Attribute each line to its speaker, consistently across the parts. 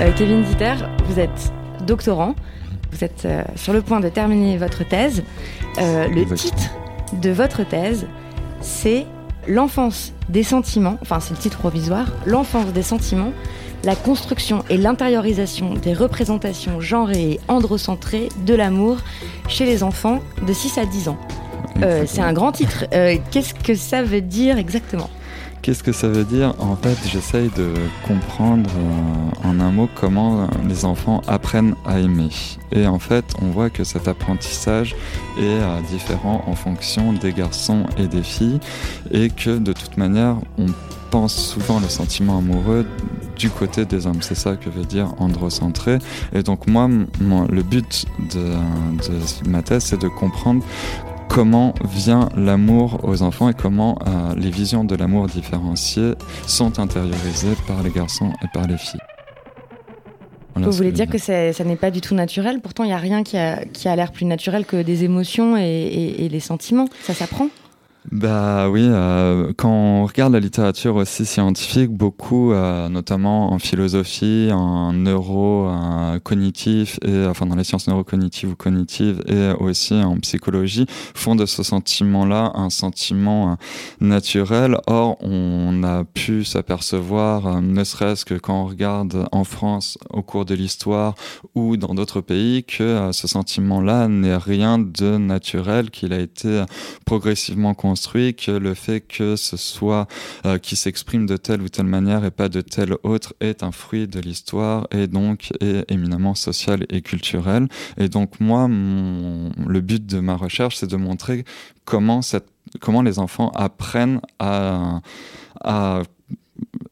Speaker 1: Euh, Kevin Dieter, vous êtes doctorant, vous êtes euh, sur le point de terminer votre thèse. Euh, le titre de votre thèse, c'est L'enfance des sentiments, enfin c'est le titre provisoire, L'enfance des sentiments, la construction et l'intériorisation des représentations genrées et androcentrées de l'amour chez les enfants de 6 à 10 ans. C'est un grand titre. Qu'est-ce que ça veut dire exactement?
Speaker 2: Qu'est-ce que ça veut dire En fait, j'essaye de comprendre euh, en un mot comment les enfants apprennent à aimer. Et en fait, on voit que cet apprentissage est euh, différent en fonction des garçons et des filles, et que de toute manière, on pense souvent le sentiment amoureux du côté des hommes. C'est ça que veut dire androcentré. Et donc moi, le but de, de ma thèse, c'est de comprendre comment vient l'amour aux enfants et comment euh, les visions de l'amour différenciées sont intériorisées par les garçons et par les filles. Voilà
Speaker 1: Vous voulez dire que ça n'est pas du tout naturel? Pourtant, il n'y a rien qui a, qui a l'air plus naturel que des émotions et, et- et les sentiments. Ça s'apprend?
Speaker 2: Bah oui, euh, quand on regarde la littérature aussi scientifique, beaucoup, euh, notamment en philosophie, en neuro, euh, enfin dans les sciences neurocognitives ou cognitives, et aussi en psychologie, font de ce sentiment-là un sentiment naturel. Or, on a pu s'apercevoir, ne serait-ce que quand on regarde en France au cours de l'histoire ou dans d'autres pays, que ce sentiment-là n'est rien de naturel, qu'il a été progressivement construit, que le fait que ce soit euh, qui s'exprime de telle ou telle manière et pas de telle autre est un fruit de l'histoire et donc est éminemment social et culturel. Et donc moi, le but de ma recherche, c'est de montrer comment, les enfants apprennent à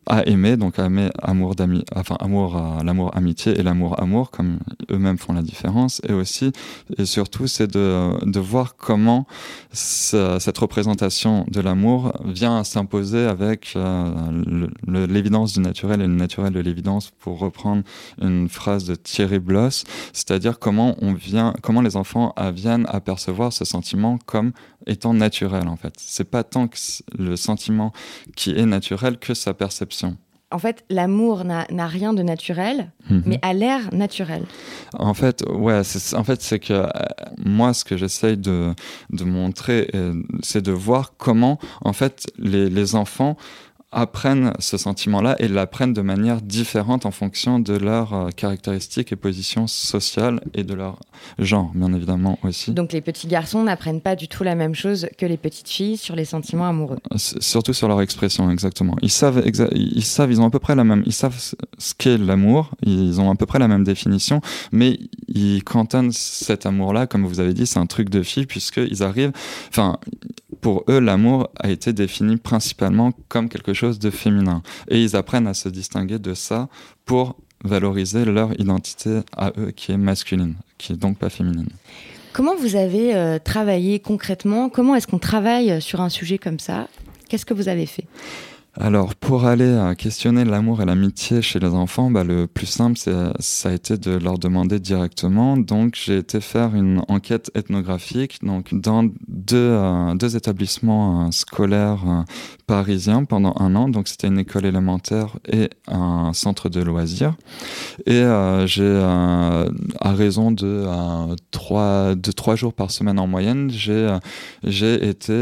Speaker 2: à aimer, donc à aimer amour d'ami, enfin amour, l'amour amitié et l'amour amour, comme eux-mêmes font la différence, et aussi et surtout c'est de, de voir comment ce- cette représentation de l'amour vient à s'imposer avec euh, l'évidence du naturel et le naturel de l'évidence, pour reprendre une phrase de Thierry Bloss, c'est-à-dire comment on vient, comment les enfants viennent à percevoir ce sentiment comme étant naturel en fait. C'est pas tant que le sentiment qui est naturel que sa perception.
Speaker 1: En fait, l'amour n'a rien de naturel,
Speaker 2: Mhm.
Speaker 1: mais a l'air naturel.
Speaker 2: En fait, ouais, c'est, en fait, c'est que euh, moi, ce que j'essaye de, de montrer, euh, c'est de voir comment, en fait, les, les enfants apprennent ce sentiment-là et l'apprennent de manière différente en fonction de leurs euh, caractéristiques et positions sociales et de leur genre, bien évidemment aussi.
Speaker 1: Donc les petits garçons n'apprennent pas du tout la même chose que les petites filles sur les sentiments amoureux.
Speaker 2: S- Surtout sur leur expression, exactement. Ils savent, exa- ils savent, ils ont à peu près la même, ils savent ce- ce qu'est l'amour, ils ont à peu près la même définition, mais ils cantonnent cet amour-là, comme vous avez dit, c'est un truc de fille, puisqu'ils arrivent, enfin, pour eux, l'amour a été défini principalement comme quelque chose de féminin. Et ils apprennent à se distinguer de ça pour valoriser leur identité à eux, qui est masculine, qui est donc pas féminine.
Speaker 1: Comment vous avez travaillé concrètement? Comment est-ce qu'on travaille sur un sujet comme ça? Qu'est-ce que vous avez fait?
Speaker 2: Alors, pour aller à questionner l'amour et l'amitié chez les enfants, bah, le plus simple, ça a été de leur demander directement. Donc, j'ai été faire une enquête ethnographique donc, dans deux, euh, deux établissements euh, scolaires euh, parisiens pendant un an. Donc, c'était une école élémentaire et un centre de loisirs. Et j'ai, à raison de, trois, de trois jours par semaine en moyenne, j'ai, j'ai été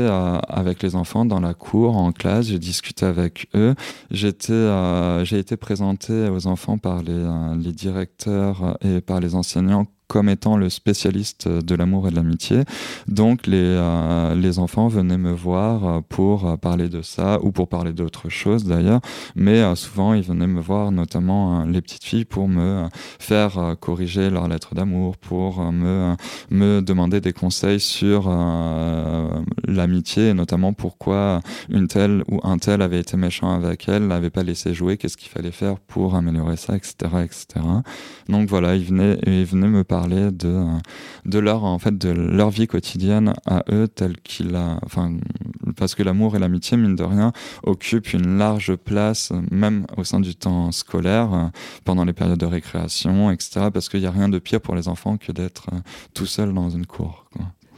Speaker 2: avec les enfants dans la cour, en classe, j'ai discuté avec avec eux. Euh, j'ai été présenté aux enfants par les, euh, les directeurs et par les enseignants comme étant le spécialiste de l'amour et de l'amitié. Donc les, euh, les enfants venaient me voir euh, pour euh, parler de ça ou pour parler d'autres choses d'ailleurs, mais souvent ils venaient me voir notamment les petites filles pour me faire corriger leurs lettres d'amour, pour me, me demander des conseils sur l'amitié et notamment pourquoi une telle ou un tel avait été méchant avec elle, n'avait pas laissé jouer, qu'est-ce qu'il fallait faire pour améliorer ça, etc. etc. Donc voilà, ils venaient, ils venaient me parler parler de, de leur, en fait, de leur vie quotidienne à eux, telle qu'il a, enfin, parce que l'amour et l'amitié, mine de rien, occupent une large place, même au sein du temps scolaire, pendant les périodes de récréation, etc., parce qu'il n'y a rien de pire pour les enfants que d'être euh, tout seul dans une cour.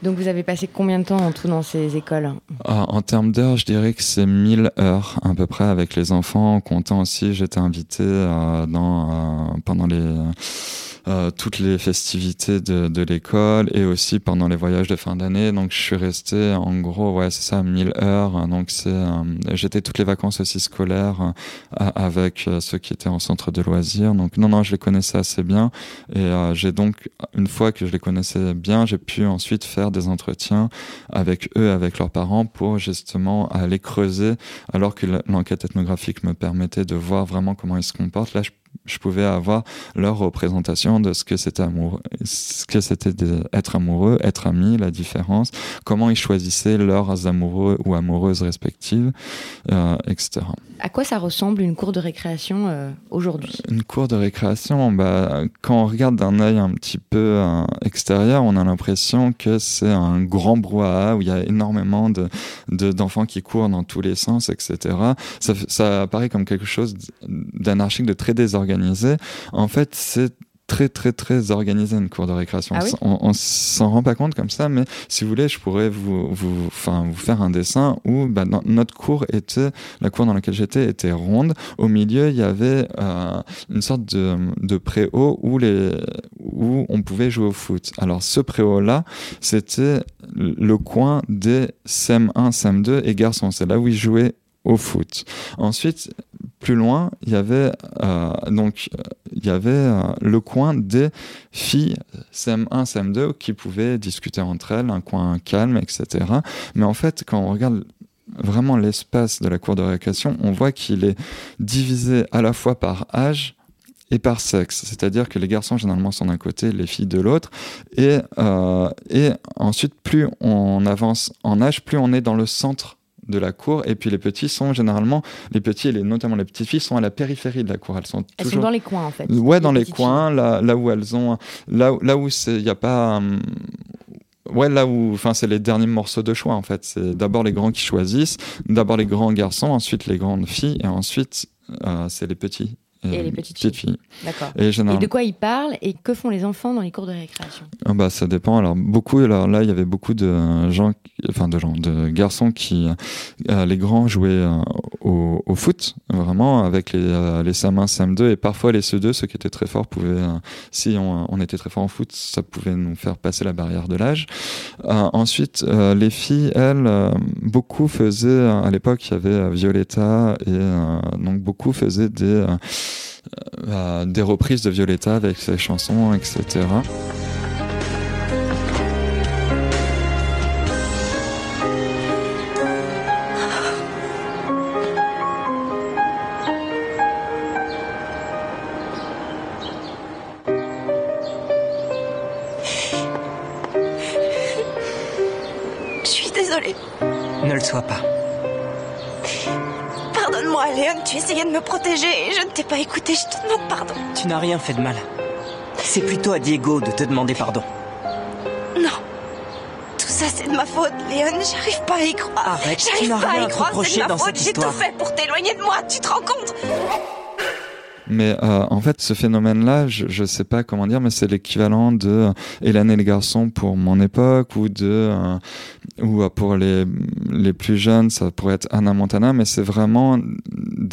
Speaker 1: Donc vous avez passé combien de temps en tout dans ces écoles?
Speaker 2: Ah, En termes d'heures, je dirais que c'est 1000 heures à peu près avec les enfants. En comptant aussi, j'étais invité euh, dans, euh, pendant les euh, toutes les festivités de, de l'école et aussi pendant les voyages de fin d'année. Donc je suis resté en gros, ouais, c'est ça, 1000 heures. Donc c'est, euh, j'étais toutes les vacances aussi scolaires euh, avec ceux qui étaient en centre de loisirs. Donc non, non, je les connaissais assez bien et j'ai donc une fois que je les connaissais bien, j'ai pu ensuite faire des entretiens avec eux, avec leurs parents pour justement aller creuser alors que l'enquête ethnographique me permettait de voir vraiment comment ils se comportent. Là, je je pouvais avoir leur représentation de ce que c'était amoureux, ce que c'était être amoureux, être ami, la différence, comment ils choisissaient leurs amoureux ou amoureuses respectives, euh, etc.
Speaker 1: À quoi ça ressemble une cour de récréation euh, aujourd'hui?
Speaker 2: Une cour de récréation, bah, quand on regarde d'un œil un petit peu euh, extérieur, on a l'impression que c'est un grand brouhaha où il y a énormément de, d'enfants qui courent dans tous les sens, etc. Ça, ça apparaît comme quelque chose d'anarchique, de très désorganisé en fait, c'est très très très organisé une cour de récréation.
Speaker 1: Ah
Speaker 2: on, on s'en rend pas compte comme ça, mais si vous voulez, je pourrais vous vous enfin vous faire un dessin où bah, notre cour était la cour dans laquelle j'étais était ronde. Au milieu, il y avait euh, une sorte de, de préau où les où on pouvait jouer au foot. Alors ce préau là, c'était le coin des CM1, CM2 et garçons. C'est là où ils jouaient au foot. Ensuite, plus loin, il y avait euh, donc il y avait euh, le coin des filles CM1, CM2 qui pouvaient discuter entre elles, un coin calme, etc. Mais en fait, quand on regarde vraiment l'espace de la cour de récréation, on voit qu'il est divisé à la fois par âge et par sexe, c'est-à-dire que les garçons généralement sont d'un côté, les filles de l'autre, et, euh, et ensuite plus on avance en âge, plus on est dans le centre de la cour. Et puis les petits sont généralement, les petits et les, notamment les petites filles sont à la périphérie de la cour.
Speaker 1: Elles sont, elles sont dans les coins en fait.
Speaker 2: Ouais, dans les coins, là, là où elles ont, là, là où il n'y a pas. Hum, ouais, là où, enfin, c'est les derniers morceaux de choix en fait. C'est d'abord les grands qui choisissent, d'abord les grands garçons, ensuite les grandes filles, et ensuite euh, c'est les petits
Speaker 1: et, les petites filles.
Speaker 2: D'accord.
Speaker 1: Et, de quoi ils parlent et que font les enfants dans les cours de récréation?
Speaker 2: Ah bah, Ça dépend. Alors, beaucoup, alors là, il y avait beaucoup de gens, enfin de gens, de garçons qui, euh, les grands jouaient euh, au, foot, vraiment, avec les, euh, les SAM1, SAM2 et parfois les CE2, ceux qui étaient très forts pouvaient, euh, si on, était très fort en foot, ça pouvait nous faire passer la barrière de l'âge. ensuite, les filles, elles, beaucoup faisaient, à l'époque, il y avait Violetta et donc beaucoup faisaient des euh, des reprises de Violetta avec ses chansons, etc.
Speaker 3: Pas.
Speaker 4: Pardonne-moi, Léon, tu essayais de me protéger et je ne t'ai pas écouté, je te demande pardon.
Speaker 3: Tu n'as rien fait de mal. C'est plutôt à Diego de te demander pardon.
Speaker 4: Non, ça, c'est de ma faute, Léon. J'arrive pas à y croire.
Speaker 3: Arrête, tu
Speaker 4: J'arrive
Speaker 3: n'as
Speaker 4: pas à
Speaker 3: rien
Speaker 4: y
Speaker 3: à te reprocher dans
Speaker 4: faute.
Speaker 3: cette
Speaker 4: J'ai tout
Speaker 3: histoire.
Speaker 4: fait pour t'éloigner de moi, tu te rends compte?
Speaker 2: Mais euh, en fait, ce phénomène-là, je, je sais pas comment dire, mais c'est l'équivalent de euh, Hélène et les garçons pour mon époque, ou de euh, ou euh, pour les les plus jeunes, ça pourrait être Anna Montana, mais c'est vraiment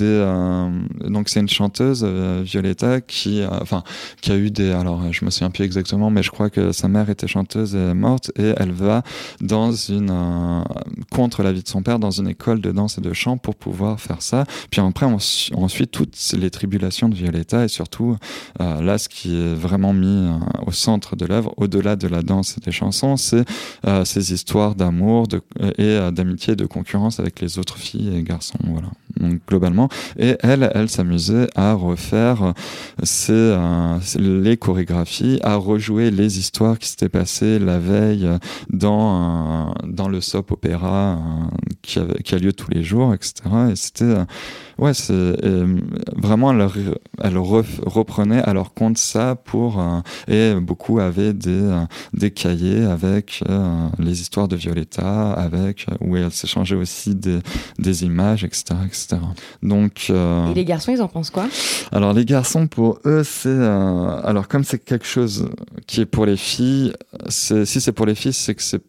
Speaker 2: euh, donc c'est une chanteuse euh, Violetta qui euh, enfin qui a eu des alors euh, je me souviens plus exactement, mais je crois que sa mère était chanteuse et est morte et elle va dans une euh, contre l'avis de son père dans une école de danse et de chant pour pouvoir faire ça. Puis après on, su- on suit toutes les tribulations de Violetta et surtout euh, là ce qui est vraiment mis euh, au centre de l'œuvre, au-delà de la danse et des chansons, c'est euh, ces histoires d'amour et euh, d'amitié de concurrence avec les autres filles et garçons. Voilà. Donc globalement, et elle, elle s'amusait à refaire ses, euh, les chorégraphies, à rejouer les histoires qui s'étaient passées la veille dans euh, dans le soap opéra euh, qui, qui a lieu tous les jours, etc. Et c'était ouais, c'est euh, vraiment elle, elle ref- reprenait à leur compte ça pour euh, et beaucoup avaient des euh, des cahiers avec les histoires de Violetta, avec où elle s'échangeait aussi des des images, etc., etc. Donc
Speaker 1: Et les garçons, ils en pensent quoi?
Speaker 2: alors les garçons, pour eux, c'est alors comme c'est quelque chose qui est pour les filles, c'est si c'est pour les filles, c'est que c'est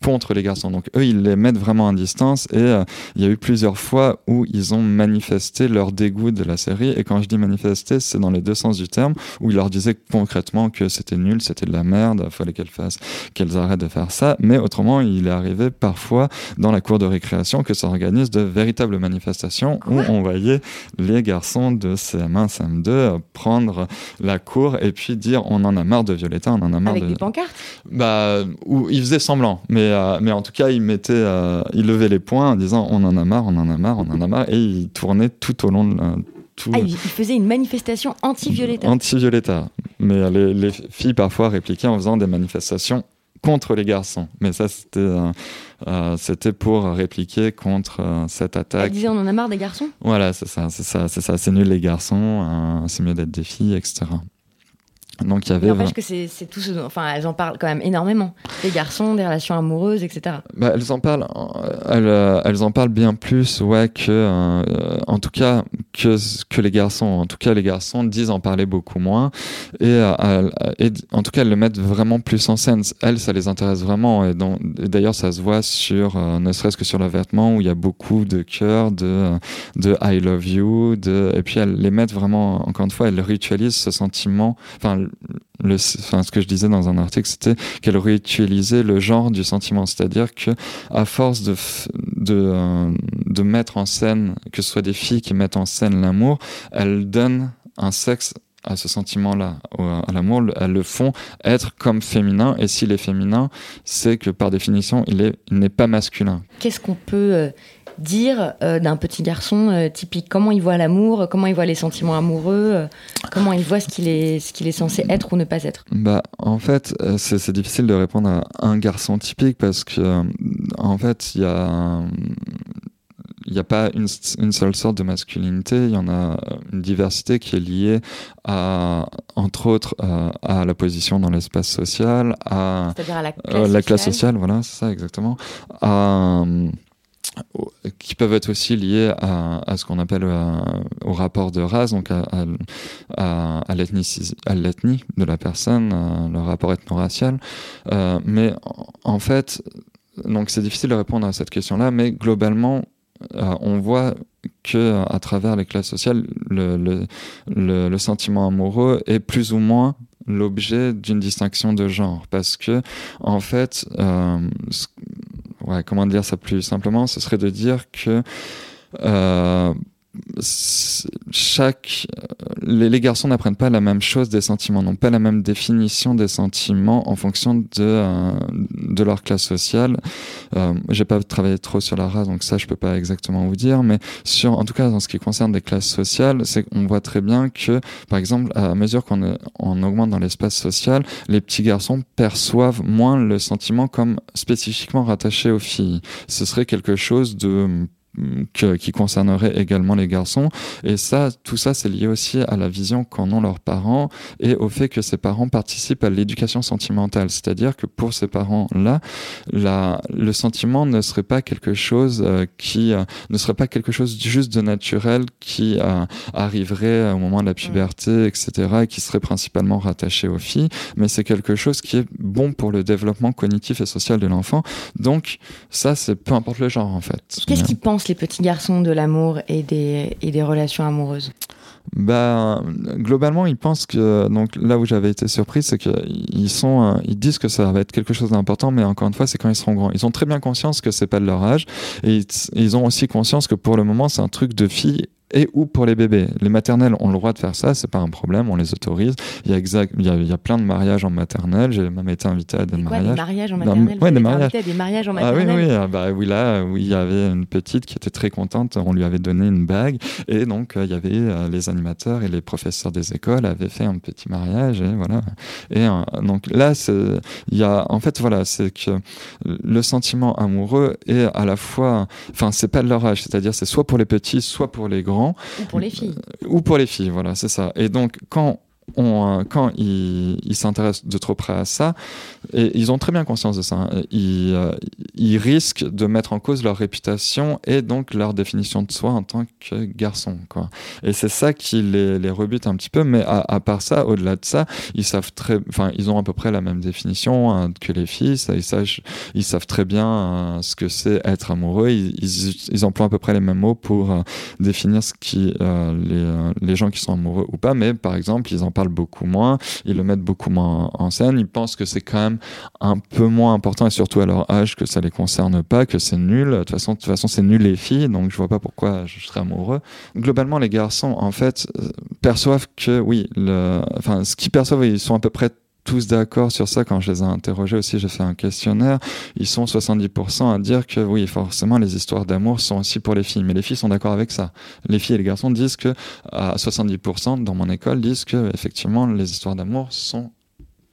Speaker 2: contre les garçons. Donc eux, ils les mettent vraiment à distance et euh, il y a eu plusieurs fois où ils ont manifesté leur dégoût de la série. Et quand je dis manifester, c'est dans les deux sens du terme, où ils leur disaient concrètement que c'était nul, c'était de la merde, il fallait qu'elles fassent, qu'elles arrêtent de faire ça. Mais autrement, il est arrivé parfois dans la cour de récréation que ça organise de véritables manifestations où on voyait les garçons de CM1, CM2 euh, prendre la cour et puis dire on en a marre de Violetta, on en a marre
Speaker 1: Avec
Speaker 2: de...
Speaker 1: des pancartes?
Speaker 2: Bah, ou ils faisaient semblant, mais, euh, mais en tout cas, ils mettaient, euh, ils levaient les poings en disant on en a marre, on en a marre, on en a marre, et ils tournaient tout au long de la, tout,
Speaker 1: Ah, ils ils faisaient une manifestation anti-Violetta.
Speaker 2: anti-Violetta. Mais les, les filles parfois répliquaient en faisant des manifestations contre les garçons. Mais ça, c'était euh, euh, c'était pour répliquer contre euh, cette
Speaker 1: Elle
Speaker 2: attaque.
Speaker 1: disait on en a marre des garçons?
Speaker 2: Voilà, c'est ça, c'est ça, c'est ça. C'est nul les garçons, euh, c'est mieux d'être des filles, etc. Donc il y avait.
Speaker 1: N'empêche que c'est tout ce Enfin, elles en parlent quand même énormément. Les garçons, des relations amoureuses, etc.
Speaker 2: Bah, elles en parlent, euh, elles, euh, elles en parlent bien plus, ouais, que, euh, en tout cas, que, que les garçons. En tout cas, les garçons disent en parler beaucoup moins. Et, euh, en tout cas, elles le mettent vraiment plus en scène. Elles, ça les intéresse vraiment. Et, d'ailleurs, ça se voit sur, euh, ne serait-ce que sur le vêtement, où il y a beaucoup de cœurs, de, de I love you, de, et puis elles les mettent vraiment, encore une fois, elles ritualisent ce sentiment, enfin, ce que je disais dans un article, c'était qu'elle réutilisait le genre du sentiment, c'est-à-dire que à force de euh, de mettre en scène, que ce soit des filles qui mettent en scène l'amour, elles donnent un sexe à ce sentiment-là, à l'amour, le- elles le font être comme féminin, et s'il est féminin, c'est que par définition, il n'est pas masculin.
Speaker 1: Qu'est-ce qu'on peut euh, dire euh, d'un petit garçon euh, typique. Comment il voit l'amour Comment il voit les sentiments amoureux euh, Comment il voit ce qu'il est, ce qu'il est censé être ou ne pas être.
Speaker 2: Bah, en fait, c'est difficile de répondre à un garçon typique parce que, en fait, il y a, il n'y a pas une, une seule sorte de masculinité, il y en a une diversité qui est liée à, entre autres, à la position dans l'espace social, à
Speaker 1: la classe,
Speaker 2: la classe
Speaker 1: sociale.
Speaker 2: sociale, voilà, c'est ça exactement, à, qui peuvent être aussi liés à, ce qu'on appelle euh, au rapport de race, donc à, l'ethnie de la personne, euh, le rapport ethno-racial. Euh, mais en, fait, donc c'est difficile de répondre à cette question-là, mais globalement, euh, on voit que à travers les classes sociales, le, sentiment amoureux est plus ou moins l'objet d'une distinction de genre, parce que en fait, comment dire ça plus simplement, ce serait de dire que euh, chaque euh, les, garçons n'apprennent pas la même chose des sentiments, n'ont pas la même définition des sentiments en fonction de euh, de leur classe sociale. Euh, J'ai pas travaillé trop sur la race, donc ça je peux pas exactement vous dire, mais sur en tout cas dans ce qui concerne des classes sociales, c'est qu'on voit très bien que par exemple à mesure qu'on on augmente dans l'espace social, les petits garçons perçoivent moins le sentiment comme spécifiquement rattaché aux filles. Ce serait quelque chose de qui concernerait également les garçons. Et ça, tout ça, c'est lié aussi à la vision qu'en ont leurs parents et au fait que ces parents participent à l'éducation sentimentale. C'est-à-dire que pour ces parents-là, le sentiment ne serait pas quelque chose euh, qui euh, ne serait pas quelque chose juste de naturel qui euh, arriverait au moment de la puberté, etc., et qui serait principalement rattaché aux filles, mais c'est quelque chose qui est bon pour le développement cognitif et social de l'enfant. Donc ça, c'est peu importe le genre en fait.
Speaker 1: Qu'est-ce qu'ils pensent les petits garçons de l'amour et des, et des relations amoureuses
Speaker 2: bah, globalement, ils pensent que donc là où j'avais été surpris, c'est qu'ils sont, ils disent que ça va être quelque chose d'important, mais encore une fois, c'est quand ils seront grands. Ils ont très bien conscience que c'est pas de leur âge, et ils ont aussi conscience que pour le moment, c'est un truc de fille et ou pour les bébés. Les maternelles ont le droit de faire ça, c'est pas un problème, on les autorise. Il y a exact, il y a, il y a plein de mariages en maternelle. J'ai même été invité à des
Speaker 1: mariages.
Speaker 2: Des
Speaker 1: mariages en maternelle.
Speaker 2: ouais, des mariages.
Speaker 1: des mariages en maternelle.
Speaker 2: Ah oui, oui, ah bah oui là, oui, il y avait une petite qui était très contente. On lui avait donné une bague et donc euh, il y avait euh, les animateurs et les professeurs des écoles avaient fait un petit mariage et voilà. Et euh, donc là, il y a, en fait, voilà, c'est que le sentiment amoureux est à la fois, enfin, c'est pas de leur âge, c'est-à-dire c'est soit pour les petits, soit pour les grands
Speaker 1: ou pour les filles.
Speaker 2: Ou pour les filles, voilà, c'est ça. Et donc, quand quand ils s'intéressent de trop près à ça, et ils ont très bien conscience de ça, hein, ils, euh, ils, risquent de mettre en cause leur réputation et donc leur définition de soi en tant que garçon. Quoi. Et c'est ça qui les, les, rebute un petit peu, mais à, part ça, au-delà de ça, ils savent très, ils ont à peu près la même définition hein, que les filles, ils, savent, ils savent très bien hein, ce que c'est être amoureux, ils, ils, emploient à peu près les mêmes mots pour euh, définir ce qui, euh, les, les gens qui sont amoureux ou pas, mais par exemple, ils en parlent beaucoup moins, ils le mettent beaucoup moins en scène, ils pensent que c'est quand même un peu moins important et surtout à leur âge que ça les concerne pas, que c'est nul. De toute façon, de toute façon, c'est nul les filles, donc je vois pas pourquoi je serais amoureux. Globalement, les garçons, en fait, euh, perçoivent que oui, le, enfin, ce qu'ils perçoivent, ils sont à peu près tous d'accord sur ça. Quand je les ai interrogés aussi, j'ai fait un questionnaire. Ils sont 70% à dire que oui, forcément, les histoires d'amour sont aussi pour les filles. Mais les filles sont d'accord avec ça. Les filles et les garçons disent que, à 70% dans mon école, disent que effectivement, les histoires d'amour sont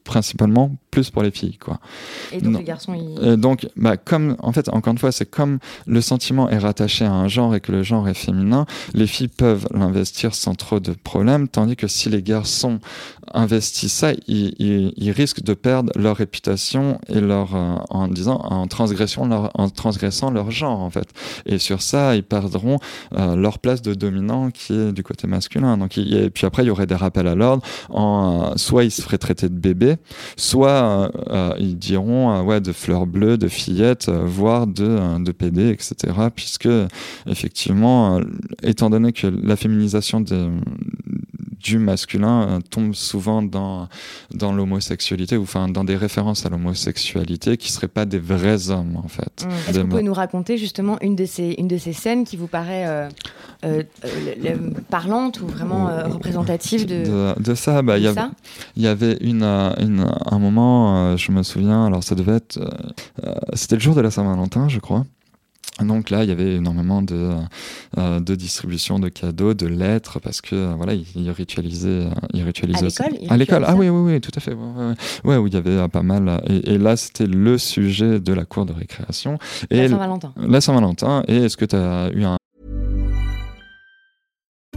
Speaker 2: principalement plus pour les filles quoi.
Speaker 1: Et donc les garçons ils...
Speaker 2: donc bah comme en fait encore une fois c'est comme le sentiment est rattaché à un genre et que le genre est féminin, les filles peuvent l'investir sans trop de problèmes tandis que si les garçons investissent ça, ils, ils, ils risquent de perdre leur réputation et leur euh, en disant en transgression leur en transgressant leur genre en fait. Et sur ça, ils perdront euh, leur place de dominant qui est du côté masculin. Donc et puis après il y aurait des rappels à l'ordre en soit ils se feraient traiter de bébé soit euh, ils diront euh, ouais de fleurs bleues, de fillettes, euh, voire de, de PD, etc. Puisque effectivement, étant donné que la féminisation de, du masculin tombe souvent dans dans l'homosexualité ou enfin dans des références à l'homosexualité qui seraient pas des vrais hommes en fait.
Speaker 1: Mmh. Est-ce que vous pouvez nous raconter justement une de ces une de ces scènes qui vous paraît parlante ou vraiment représentative de,
Speaker 2: de, ça? Bah il y, y avait une, un moment, euh, je me souviens, alors ça devait être. Euh, euh, c'était le jour de la Saint-Valentin, je crois. Donc là, il y avait énormément de, de distribution de cadeaux, de lettres, parce que voilà, ils, ritualisaient, ils ritualisaient
Speaker 1: à
Speaker 2: l'école. À l'école, ah oui, oui, oui, tout à fait. Ouais, ouais, où il y avait pas mal. Et, là, c'était le sujet de la cour de récréation.
Speaker 1: Et la Saint-Valentin.
Speaker 2: La Saint-Valentin. Et est-ce que tu as eu un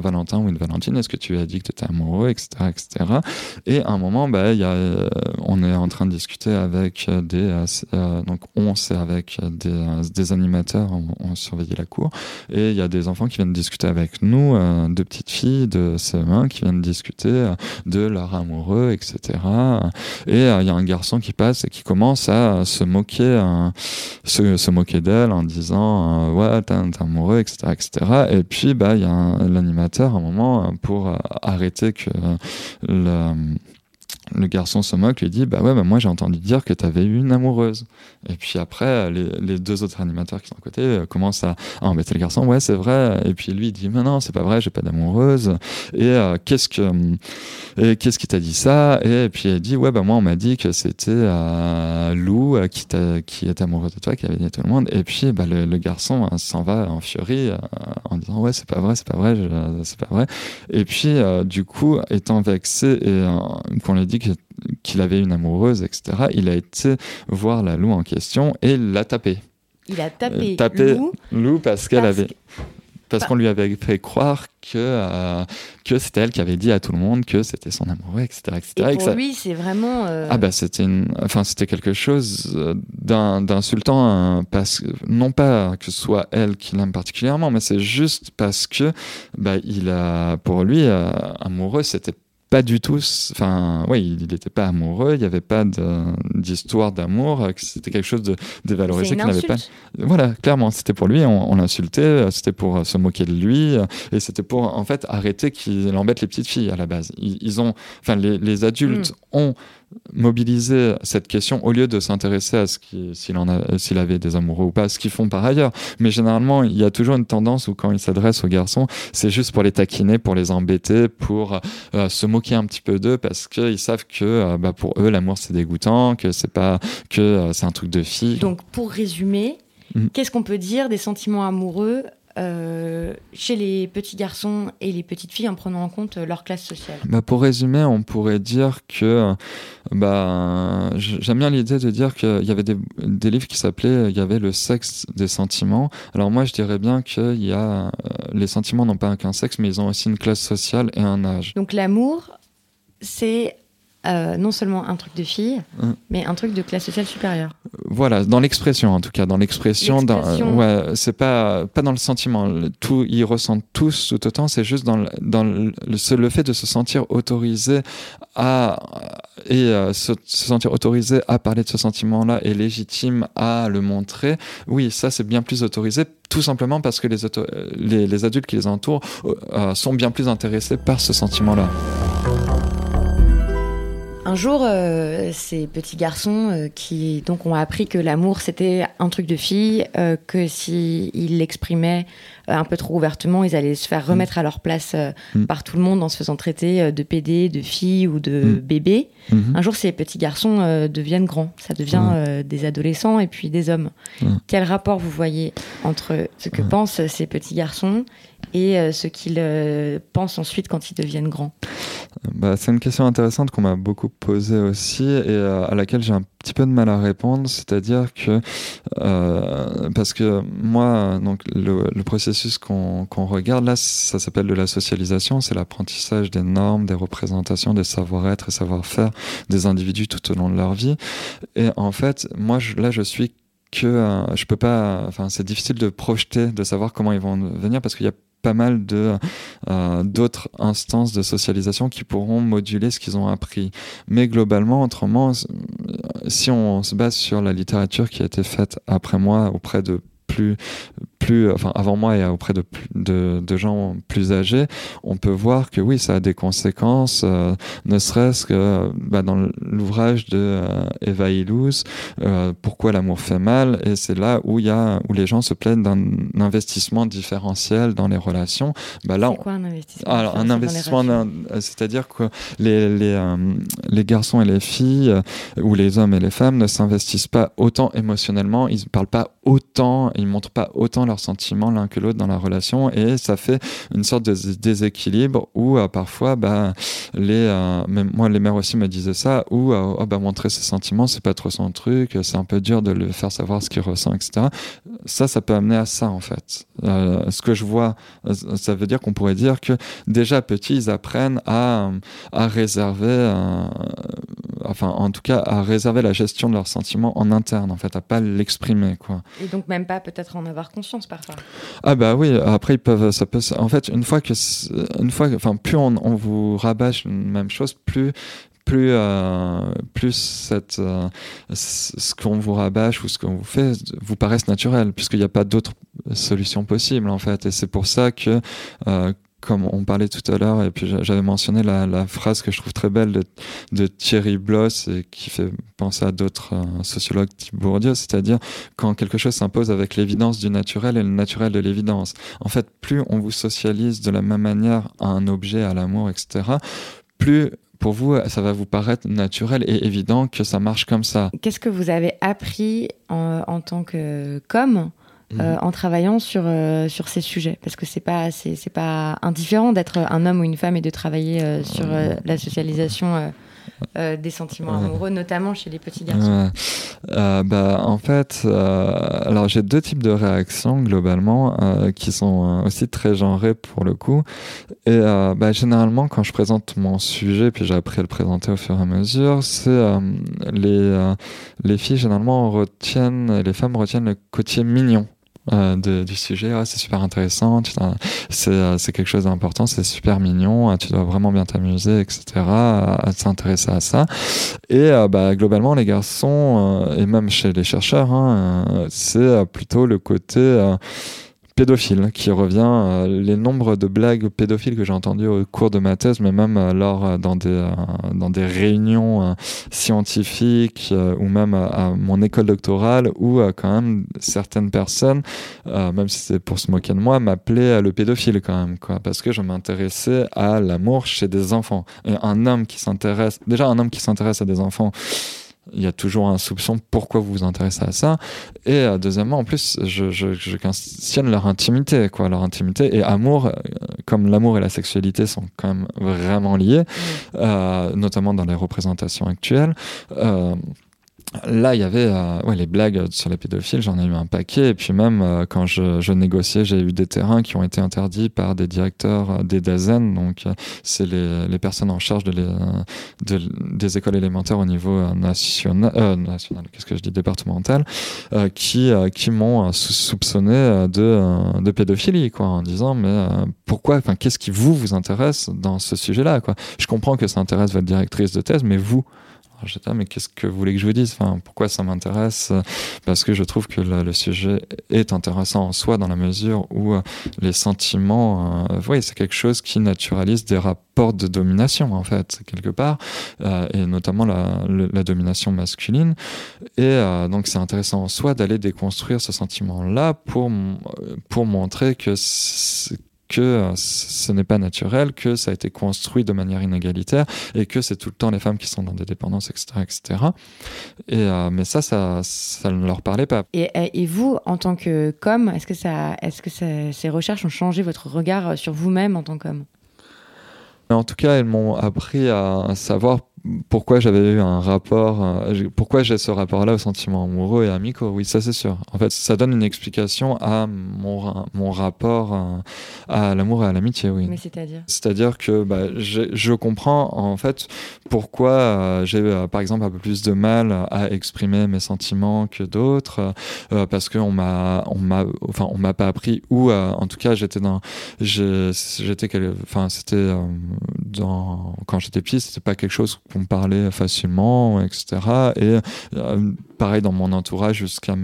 Speaker 2: Valentin ou une Valentine, est-ce que tu as dit que tu étais amoureux, etc., etc. Et à un moment, bah, y a, euh, on est en train de discuter avec des, euh, euh, donc on c'est avec des, des animateurs, on, surveillait la cour, et il y a des enfants qui viennent discuter avec nous, deux petites filles de CE1 qui viennent discuter de leur amoureux, etc. Et il y a un garçon qui passe et qui commence à se moquer, se moquer d'elle en disant ouais t'es amoureux, etc., etc. Et puis bah il y a l'animateur un moment euh, pour euh, arrêter que le, le garçon se moque, lui dit Bah ouais, bah moi j'ai entendu dire que tu avais eu une amoureuse. Et puis après, les, les, deux autres animateurs qui sont à côté euh, commencent à, à, embêter le garçon Ouais, c'est vrai. Et puis lui dit Mais non, c'est pas vrai, j'ai pas d'amoureuse. Et euh, qu'est-ce que et qu'est-ce qui t'a dit ça? Et puis elle dit Ouais, bah moi on m'a dit que c'était euh, Lou euh, qui, qui est amoureuse de toi, qui avait dit à tout le monde. Et puis bah, le, garçon euh, s'en va en furie en disant Ouais, c'est pas vrai, c'est pas vrai, c'est pas vrai. Et puis du coup, étant vexé et qu'on lui dit qu'il avait une amoureuse, etc., il a été voir la Lou en question et l'a tapé.
Speaker 1: Il a tapé,
Speaker 2: euh, tapé parce qu'elle avait. Parce qu'on lui avait fait croire que, euh, que c'était elle qui avait dit à tout le monde que c'était son amoureux, etc. etc.
Speaker 1: et pour
Speaker 2: et ça...
Speaker 1: lui, c'est vraiment. Euh...
Speaker 2: Ah, bah, c'était une... enfin, c'était quelque chose euh, d'insultant, parce... non pas que ce soit elle qui l'aime particulièrement, mais c'est juste parce que, bah, il a, pour lui, euh, amoureux, c'était pas du tout. Enfin, oui, il n'était pas amoureux. Il n'y avait pas d'histoire d'amour. C'était quelque chose de dévalorisé qu'il n'avait pas. Voilà, clairement, c'était pour lui. On, on l'insultait. C'était pour se moquer de lui. Et c'était pour, en fait, arrêter qu'il embête les petites filles à la base. Ils, ils ont, enfin, les, les adultes mm. ont mobiliser cette question au lieu de s'intéresser à ce s'il en a s'il avait des amoureux ou pas ce qu'ils font par ailleurs mais généralement il y a toujours une tendance où quand ils s'adressent aux garçons c'est juste pour les taquiner pour les embêter pour euh, se moquer un petit peu d'eux parce qu'ils savent que euh, bah, pour eux l'amour c'est dégoûtant que c'est pas que euh, c'est un truc de fille
Speaker 1: donc pour résumer mmh. qu'est-ce qu'on peut dire des sentiments amoureux euh, chez les petits garçons et les petites filles en prenant en compte leur classe sociale
Speaker 2: bah Pour résumer, on pourrait dire que bah, j'aime bien l'idée de dire qu'il y avait des, des livres qui s'appelaient il y avait le sexe des sentiments. Alors moi, je dirais bien qu'il y a les sentiments n'ont pas qu'un sexe, mais ils ont aussi une classe sociale et un âge.
Speaker 1: Donc l'amour, c'est euh, non seulement un truc de fille, mmh. mais un truc de classe sociale supérieure.
Speaker 2: Voilà, dans l'expression en tout cas, dans l'expression, ouais, c'est pas pas dans le sentiment. Tout, ils ressentent tous tout autant. C'est juste dans le, dans le, le, fait de se sentir autorisé à et euh, se, se, sentir autorisé à parler de ce sentiment-là et légitime à le montrer. Oui, ça c'est bien plus autorisé, tout simplement parce que les, les, les adultes qui les entourent euh, sont bien plus intéressés par ce sentiment-là.
Speaker 1: Un jour, euh, ces petits garçons euh, qui donc ont appris que l'amour c'était un truc de fille, euh, que si ils l'exprimaient un peu trop ouvertement, ils allaient se faire remettre mmh. à leur place mmh. par tout le monde en se faisant traiter de PD, de fille ou de mmh. bébé. Un jour, ces petits garçons deviennent grands, ça devient des adolescents et puis des hommes. Quel rapport vous voyez entre ce que pensent ces petits garçons euh, ce qu'ils euh, pensent ensuite quand ils deviennent grands.
Speaker 2: Bah, C'est une question intéressante qu'on m'a beaucoup posée aussi et euh, à laquelle j'ai un petit peu de mal à répondre, c'est-à-dire que parce que moi, donc le, processus qu'on qu regarde là, ça s'appelle de la socialisation, c'est l'apprentissage des normes, des représentations, des savoir-être et savoir-faire des individus tout au long de leur vie. Et en fait, moi, là, je suis que euh, je peux pas enfin c'est difficile de projeter de savoir comment ils vont venir parce qu'il y a pas mal de euh, d'autres instances de socialisation qui pourront moduler ce qu'ils ont appris. Mais globalement, autrement, si on se base sur la littérature qui a été faite après moi auprès de plus plus, enfin avant moi et auprès de, de, de, gens plus âgés, on peut voir que oui, ça a des conséquences, euh, ne serait-ce que bah, dans l'ouvrage de euh, Eva Illouz, euh, Pourquoi l'amour fait mal, et c'est là où y a où les gens se plaignent d'un investissement différentiel dans les relations.
Speaker 1: Bah, là, c'est quoi un investissement
Speaker 2: Alors, un investissement, c'est-à-dire que les, les, euh, les garçons et les filles, ou les hommes et les femmes, ne s'investissent pas autant émotionnellement, ils ne parlent pas autant, ils montrent pas autant leurs sentiments l'un que l'autre dans la relation et ça fait une sorte de déséquilibre où parfois bah les même moi les mères aussi me disaient ça où oh, bah montrer ses sentiments c'est pas trop son truc c'est un peu dur de le faire savoir ce qu'il ressent etc ça ça peut amener à ça en fait. Ce que je vois ça veut dire qu'on pourrait dire que déjà petits ils apprennent à à réserver enfin en tout cas à réserver la gestion de leurs sentiments en interne en fait à pas l'exprimer quoi.
Speaker 1: Et donc même pas peut-être en avoir conscience parfois.
Speaker 2: Ah bah oui après ils peuvent ça peut en fait une fois que une fois enfin plus on, vous rabâche une même chose plus plus euh, plus euh, ce qu'on vous rabâche ou ce qu'on vous fait vous paraisse naturel puisqu'il n'y a pas d'autres solutions possibles en fait. Et c'est pour ça que euh, comme on parlait tout à l'heure, et puis j'avais mentionné la, phrase que je trouve très belle de, Thierry Bloss et qui fait penser à d'autres euh, sociologues type Bourdieu, c'est-à-dire quand quelque chose s'impose avec l'évidence du naturel et le naturel de l'évidence. En fait, plus on vous socialise de la même manière à un objet, à l'amour, etc., plus pour vous, ça va vous paraître naturel et évident que ça marche comme ça.
Speaker 1: Qu'est-ce que vous avez appris en, tant que euh, mhm. en travaillant sur, euh, sur ces sujets. Parce que c'est pas, c'est, pas indifférent d'être un homme ou une femme et de travailler euh, sur la socialisation. des sentiments amoureux, notamment chez les petits garçons
Speaker 2: bah, En fait, alors j'ai deux types de réactions globalement qui sont aussi très genrées pour le coup. Et bah, généralement, quand je présente mon sujet, puis j'ai appris à le présenter au fur et à mesure, c'est les, les filles généralement retiennent, les femmes retiennent le côté mignon. Euh, du sujet. c'est super intéressant, euh, c'est quelque chose d'important, c'est super mignon, euh, tu dois vraiment bien t'amuser, etc. À, s'intéresser à ça. Et bah, globalement, les garçons, et même chez les chercheurs, hein, c'est plutôt le côté pédophile qui revient. Euh, les nombres de blagues pédophiles que j'ai entendues au cours de ma thèse, mais même euh, lors euh, dans des dans des réunions scientifiques ou même à mon école doctorale, où quand même certaines personnes, même si c'est pour se moquer de moi, m'appelaient le pédophile quand même, quoi, parce que je m'intéressais à l'amour chez des enfants. Et un homme qui s'intéresse, déjà un homme qui s'intéresse à des enfants il y a toujours un soupçon pourquoi vous vous intéressez à ça. Et euh, deuxièmement en plus je, je, je, questionne leur intimité quoi. Leur intimité et amour euh, comme l'amour et la sexualité sont quand même vraiment liés euh, notamment dans les représentations actuelles là, il y avait euh, les blagues sur les pédophiles, j'en ai eu un paquet. Et puis même euh, quand je, négociais, j'ai eu des terrains qui ont été interdits par des directeurs euh, des DAZEN. Donc, c'est les, personnes en charge des écoles élémentaires au niveau national, qu'est-ce que je dis, départemental, qui, m'ont soupçonné de, pédophilie, quoi, en disant, mais pourquoi, qu'est-ce qui vous, vous intéresse dans ce sujet-là. Je comprends que ça intéresse votre directrice de thèse, mais vous, J'étais, mais qu'est-ce que vous voulez que je vous dise? Enfin, Pourquoi ça m'intéresse? Parce que je trouve que le, sujet est intéressant en soi dans la mesure où euh, les sentiments, euh, oui, c'est quelque chose qui naturalise des rapports de domination, en fait, quelque part, euh, et notamment la, domination masculine. Et euh, donc, c'est intéressant en soi d'aller déconstruire ce sentiment-là pour, pour montrer que que euh, ce n'est pas naturel, que ça a été construit de manière inégalitaire et que c'est tout le temps les femmes qui sont dans des dépendances, etc., etc. Et euh, mais ça, ça, ça ne leur parlait pas.
Speaker 1: Et, et vous, en tant que com, est-ce que ça, est-ce que ces recherches ont changé votre regard sur vous-même en tant qu'homme?
Speaker 2: En tout cas, elles m'ont appris à savoir pourquoi j'avais eu un rapport, euh, pourquoi j'ai ce rapport-là aux sentiments amoureux et amicaux. Oui, ça c'est sûr. En fait, ça donne une explication à mon, mon rapport euh, à, l'amour et à l'amitié, oui.
Speaker 1: Mais c'est-à-dire?
Speaker 2: C'est-à-dire que bah, je comprends en fait pourquoi euh, j'ai par exemple un peu plus de mal à exprimer mes sentiments que d'autres, parce qu'on m'a, on m'a, enfin, on m'a pas appris ou en tout cas j'étais dans, j'étais, enfin, c'était dans quand j'étais petit, c'était pas quelque chose qu'on parlait facilement, etc. Et euh, pareil dans mon entourage jusqu'à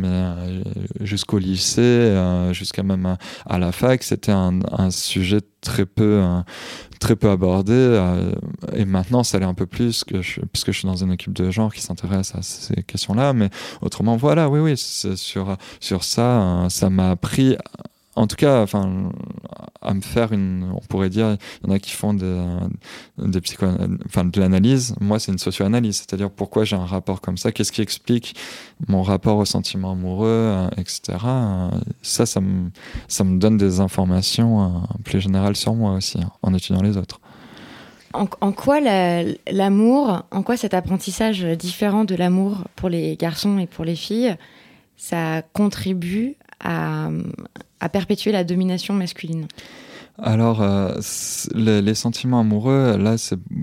Speaker 2: jusqu'au lycée, euh, jusqu'à même à, la fac, c'était un, sujet très peu euh, très peu abordé et maintenant ça l'est un peu plus puisque je suis dans une équipe de genre qui s'intéresse à ces questions-là mais autrement voilà oui oui sur sur ça ça m'a appris en tout cas enfin à me faire une, on pourrait dire, il y en a qui font des, de l'analyse. Moi, c'est une socio-analyse, c'est-à-dire pourquoi j'ai un rapport comme ça, qu'est-ce qui explique mon rapport au sentiment amoureux, euh, etc. Ça, ça me, ça me donne des informations euh, plus générales sur moi aussi, hein, en étudiant les autres.
Speaker 1: En quoi l'amour, en quoi cet apprentissage différent de l'amour pour les garçons et pour les filles, ça contribue à, perpétuer la domination masculine.
Speaker 2: Alors, euh, les, les, sentiments amoureux, là,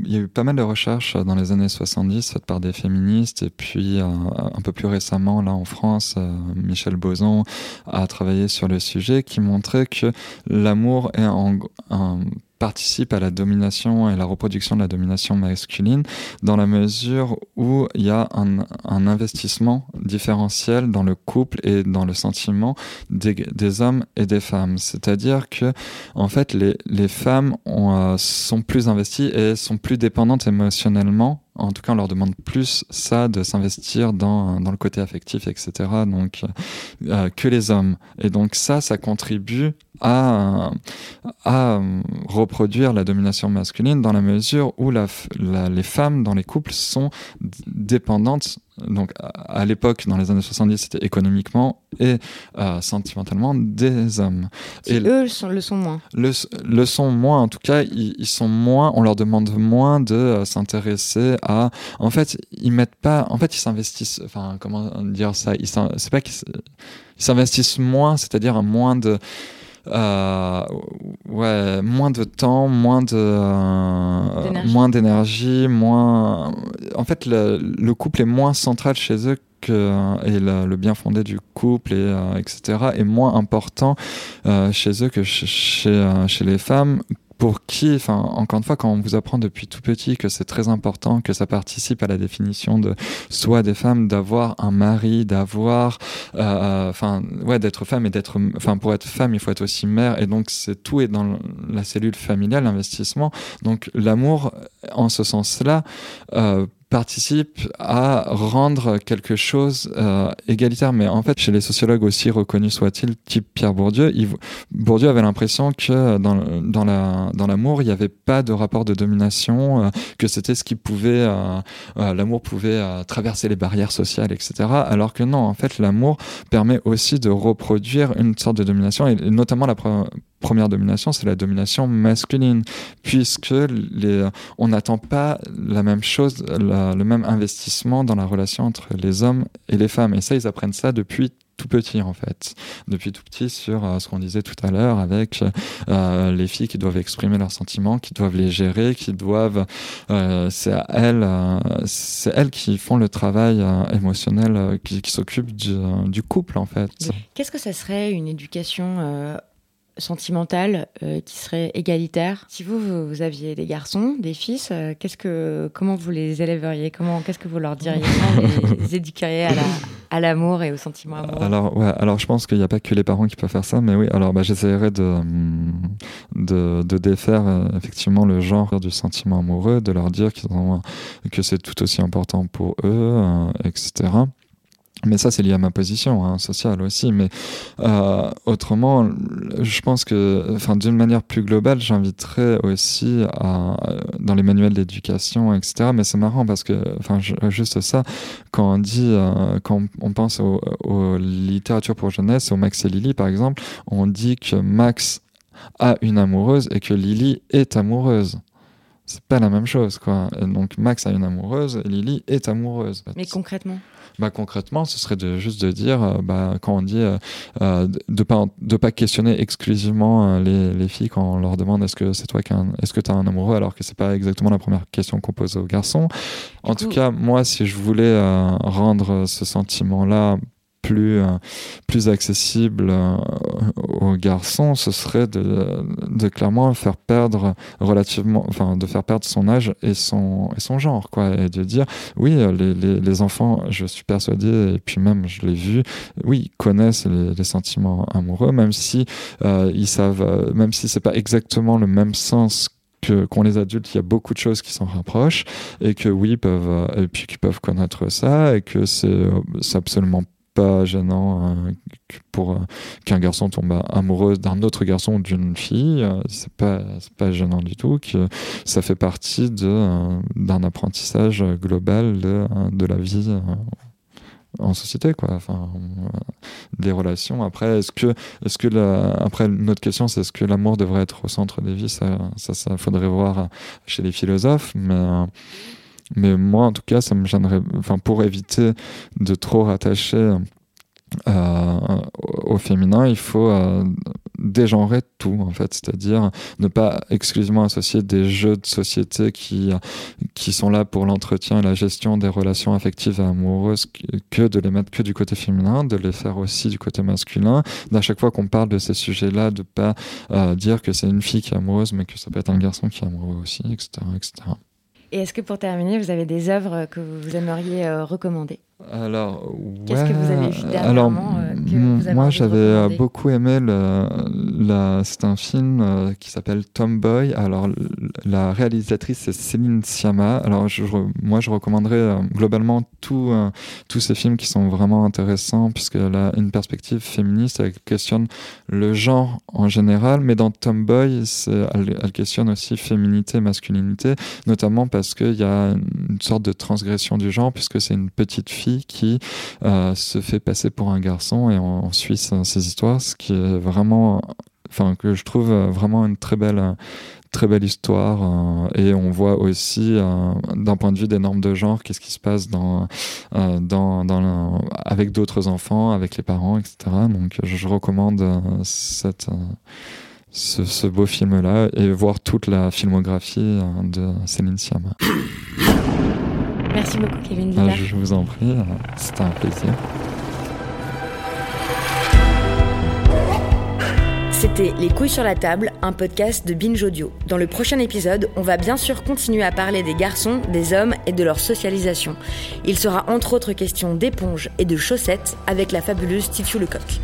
Speaker 2: il y a eu pas mal de recherches dans les années 70 faites par des féministes, et puis euh, un peu plus récemment, là en France, euh, Michel Boson a travaillé sur le sujet qui montrait que l'amour est en, en participe à la domination et la reproduction de la domination masculine dans la mesure où il y a un, investissement différentiel dans le couple et dans le sentiment des, hommes et des femmes. C'est-à-dire que, en fait, les, femmes euh, sont plus investies et sont plus dépendantes émotionnellement en tout cas, on leur demande plus ça, de s'investir dans, dans le côté affectif, etc. Donc, euh, que les hommes. Et donc ça, ça contribue à, à reproduire la domination masculine dans la mesure où les femmes dans les couples sont dépendantes donc à l'époque, dans les années 70, c'était économiquement et euh, sentimentalement des hommes.
Speaker 1: et eux sont, le sont moins.
Speaker 2: Le, le, sont moins, en tout cas, ils, ils, sont moins, on leur demande moins de euh, s'intéresser à... En fait, ils mettent pas... En fait, ils s'investissent... Enfin, comment dire ça C'est pas qu'ils s'investissent moins, c'est-à-dire moins de euh, ouais, moins de temps, moins de euh, moins d'énergie, moins. En fait, le, le, couple est moins central chez eux que et le, le bien fondé du couple et euh, etc est moins important chez eux que chez chez les femmes pour qui, enfin, encore une fois, quand on vous apprend depuis tout petit que c'est très important, que ça participe à la définition de soi des femmes, d'avoir un mari, d'avoir, euh, enfin, euh, ouais, d'être femme et d'être, enfin, pour être femme, il faut être aussi mère, et donc c'est tout est dans la cellule familiale, l'investissement. Donc l'amour, en ce sens-là, euh, participe à rendre quelque chose euh, égalitaire. Mais en fait, chez les sociologues aussi reconnus soit-il, type Pierre Bourdieu, Bourdieu avait l'impression que dans, dans, la, dans l'amour, il n'y avait pas de rapport de domination, euh, que c'était ce qui pouvait, euh, l'amour pouvait traverser les barrières sociales, etc. Alors que non, en fait, l'amour permet aussi de reproduire une sorte de domination, et notamment la première domination, c'est la domination masculine, puisque on n'attend pas la même chose, la, le même investissement dans la relation entre les hommes et les femmes. Et ça, ils apprennent ça depuis tout petit en fait, depuis tout petit sur euh, ce qu'on disait tout à l'heure avec euh, les filles qui doivent exprimer leurs sentiments, qui doivent les gérer, qui doivent, euh, c'est elles, euh, c'est elles qui font le travail euh, émotionnel, qui, qui s'occupent du, du, couple en fait.
Speaker 1: Qu'est-ce que ça serait une éducation sentimentale euh, qui serait égalitaire. Si vous, vous, vous, aviez des garçons, des fils, euh, qu'est-ce que, comment vous les élèveriez? Comment, qu'est-ce que vous leur diriez? Comment les éduqueriez à, la, à l'amour et au sentiment amoureux?
Speaker 2: Alors, ouais, alors je pense qu'il n'y a pas que les parents qui peuvent faire ça, mais oui, alors bah, j'essaierai de, de, de défaire euh, effectivement le genre du sentiment amoureux, de leur dire qu'ils ont, que c'est tout aussi important pour eux, euh, etc. Mais ça, c'est lié à ma position hein, sociale aussi. Mais euh, autrement, je pense que, enfin, d'une manière plus globale, j'inviterais aussi à, dans les manuels d'éducation, etc. Mais c'est marrant parce que, enfin, juste ça, quand on dit, euh, quand on pense aux, aux littératures pour jeunesse, au Max et Lily, par exemple, on dit que Max a une amoureuse et que Lily est amoureuse c'est pas la même chose quoi. Et donc Max a une amoureuse et Lily est amoureuse.
Speaker 1: Mais concrètement
Speaker 2: bah, concrètement, ce serait de, juste de dire, euh, bah, quand on dit euh, de pas de pas questionner exclusivement euh, les, les filles quand on leur demande est-ce que c'est toi qui est-ce que tu as un amoureux alors que c'est pas exactement la première question qu'on pose aux garçons. En tout cas, moi, si je voulais euh, rendre ce sentiment-là plus, euh, plus accessible euh, aux garçons, ce serait de, de clairement faire perdre relativement, enfin, de faire perdre son âge et son, et son genre, quoi, et de dire, oui, les, les, enfants, je suis persuadé, et puis même, je l'ai vu, oui, connaissent les, sentiments amoureux, même si euh, ils savent, euh, même si c'est pas exactement le même sens que qu'ont les adultes, il y a beaucoup de choses qui s'en rapprochent et que oui, peuvent et puis qu'ils peuvent connaître ça et que c'est absolument pas gênant pour qu'un garçon tombe amoureux d'un autre garçon ou d'une fille. c'est pas pas gênant du tout. Que ça fait partie de d'un apprentissage global de, de la vie en société quoi enfin des relations après est-ce que est-ce que après notre question c'est est-ce que l'amour devrait être au centre des vies? Ça ça, ça faudrait voir chez les philosophes mais mais moi en tout cas ça me gênerait enfin pour éviter de trop rattacher euh, au féminin, il faut euh, dégenrer tout en fait, c'est-à-dire ne pas exclusivement associer des jeux de société qui qui sont là pour l'entretien et la gestion des relations affectives et amoureuses que de les mettre que du côté féminin, de les faire aussi du côté masculin. D'à chaque fois qu'on parle de ces sujets-là, de pas euh, dire que c'est une fille qui est amoureuse, mais que ça peut être un garçon qui est amoureux aussi, etc., etc.
Speaker 1: Et est-ce que pour terminer, vous avez des œuvres que vous aimeriez recommander?
Speaker 2: Alors,
Speaker 1: qu'est-ce que vous avez vu dernièrement
Speaker 2: Alors, euh, moi, j'avais euh, beaucoup aimé le, c'est un film euh, qui s'appelle Tomboy. Alors, la réalisatrice c'est Céline Sciamma. Alors, je, moi, je recommanderais globalement tous tous ces films qui sont vraiment intéressants puisqu'elle a une perspective féministe. Elle questionne le genre en général, mais dans Tomboy, elle, elle questionne aussi féminité, masculinité, notamment parce qu'il y a une sorte de transgression du genre puisque c'est une petite fille qui euh, se fait passer pour un garçon et on, suit ses histoires, ce qui est vraiment, enfin que je trouve vraiment une très belle très belle histoire euh, et on voit aussi euh, d'un point de vue des normes de genre qu'est-ce qui se passe avec d'autres enfants avec les parents etc donc je, recommande ce, beau film là et voir toute la filmographie de Céline Sciamma
Speaker 1: Merci beaucoup, Kevin
Speaker 2: ah, Je vous en prie, c'était un plaisir.
Speaker 5: C'était Les couilles sur la table, un podcast de Binge Audio. Dans le prochain épisode, on va bien sûr continuer à parler des garçons, des hommes et de leur socialisation. Il sera entre autres question d'éponges et de chaussettes avec la fabuleuse Tifiou Lecoq.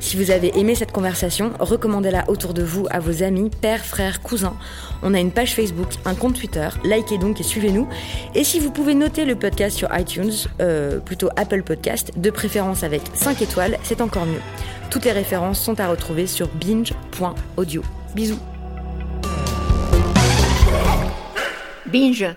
Speaker 5: Si vous avez aimé cette conversation, recommandez-la autour de vous à vos amis, pères, frères, cousins. On a une page Facebook, un compte Twitter, likez donc et suivez-nous. Et si vous pouvez noter le podcast sur iTunes, euh, plutôt Apple Podcast, de préférence avec 5 étoiles, c'est encore mieux. Toutes les références sont à retrouver sur binge.audio. Bisous.
Speaker 6: Binge.